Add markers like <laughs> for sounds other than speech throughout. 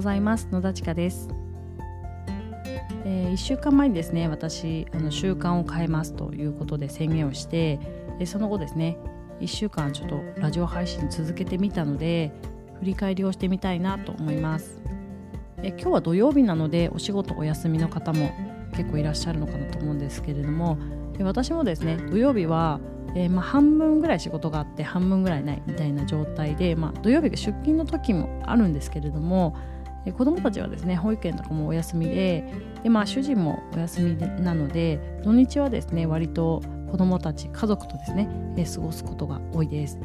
ございます。野田千佳です、えー、1週間前にですね私あの習慣を変えますということで宣言をして、えその後ですね1週間ちょっとラジオ配信続けてみたので振り返りをしてみたいなと思います。え今日は土曜日なのでお仕事お休みの方も結構いらっしゃるのかなと思うんですけれども私もですね土曜日はえー、まあ、半分ぐらい仕事があって半分ぐらいないみたいな状態で、まあ、土曜日が出勤の時もあるんですけれども、えー、子どもたちはですね保育園とかもお休みでで、まあ、主人もお休みなので土日はですね割と子どもたち家族とですね、過ごすことが多いです。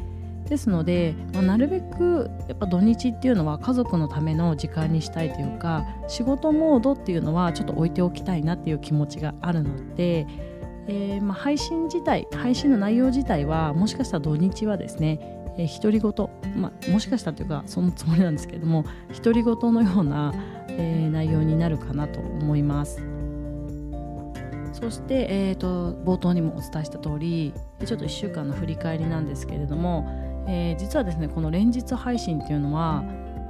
ですので、まあ、なるべくやっぱ土日っていうのは家族のための時間にしたいというか仕事モードっていうのはちょっと置いておきたいなっていう気持ちがあるのでえー、まあ、配信自体配信の内容自体はもしかしたら土日はですねえー、独り言、まあ、もしかしたらというかそのつもりなんですけれども独り言のような、えー、内容になるかなと思います。そして、えーと、冒頭にもお伝えした通りちょっと1週間の振り返りなんですけれども、えー、実はですねこの連日配信っていうのは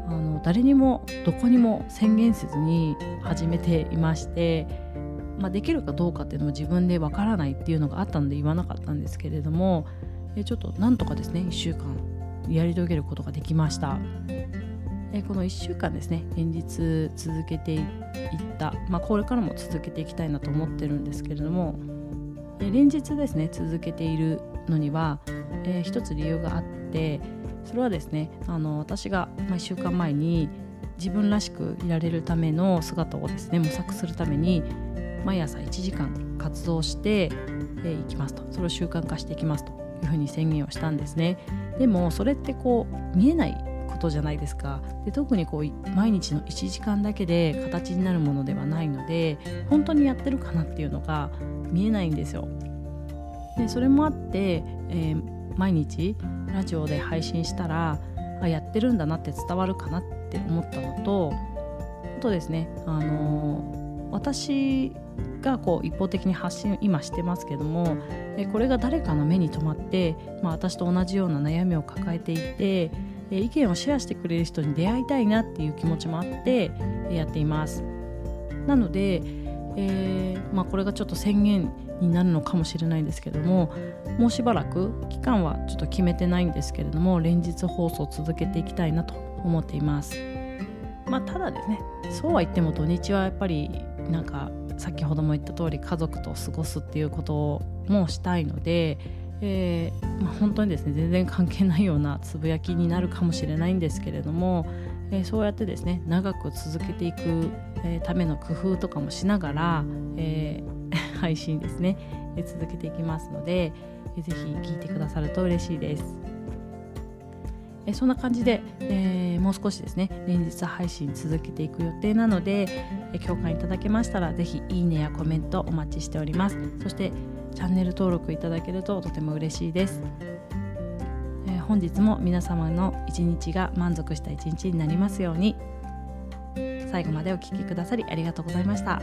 あの誰にもどこにも宣言せずに始めていましてまあ、できるかどうかっていうのも自分でわからないっていうのがあったので言わなかったんですけれどもえちょっとなんとかですね1週間やり遂げることができました。えこの1週間ですね連日続けていった、まあ、これからも続けていきたいなと思ってるんですけれども連日ですね続けているのには、えー、一つ理由があってそれはですねあの私が、1週間前に自分らしくいられるための姿をですね模索するために毎朝1時間活動してい、きますと。それを習慣化していきますと。いうふうに宣言をしたんですね。でもそれってこう見えないことじゃないですか。で特にこう毎日の1時間だけで形になるものではないので本当にやってるかなっていうのが見えないんですよ。でそれもあって、えー、毎日ラジオで配信したらあやってるんだなって伝わるかなって思ったのとあとですね、あのー、私がこう一方的に発信今してますけどもこれが誰かの目に留まって、まあ、私と同じような悩みを抱えていて意見をシェアしてくれる人に出会いたいなっていう気持ちもあってやっています。なので、えー、まあ、これがちょっと宣言になるのかもしれないんですけどももうしばらく期間はちょっと決めてないんですけれども連日放送を続けていきたいなと思っています。まあ、ただですねそうは言っても土日はやっぱりなんか先ほども言った通り家族と過ごすっていうこともしたいので、えー、まあ、本当にですね全然関係ないようなつぶやきになるかもしれないんですけれども、えー、そうやってですね長く続けていく、え、ための工夫とかもしながら、え <laughs> 配信ですね、え続けていきますので、えー、ぜひ聞いてくださると嬉しいです。えそんな感じで、えー、もう少しですね連日配信続けていく予定なので、え共感いただけましたら是非いいねやコメントお待ちしておりますそしてチャンネル登録いただけるととても嬉しいです、え本日も皆様の一日が満足した一日になりますように最後までお聴きくださりありがとうございました。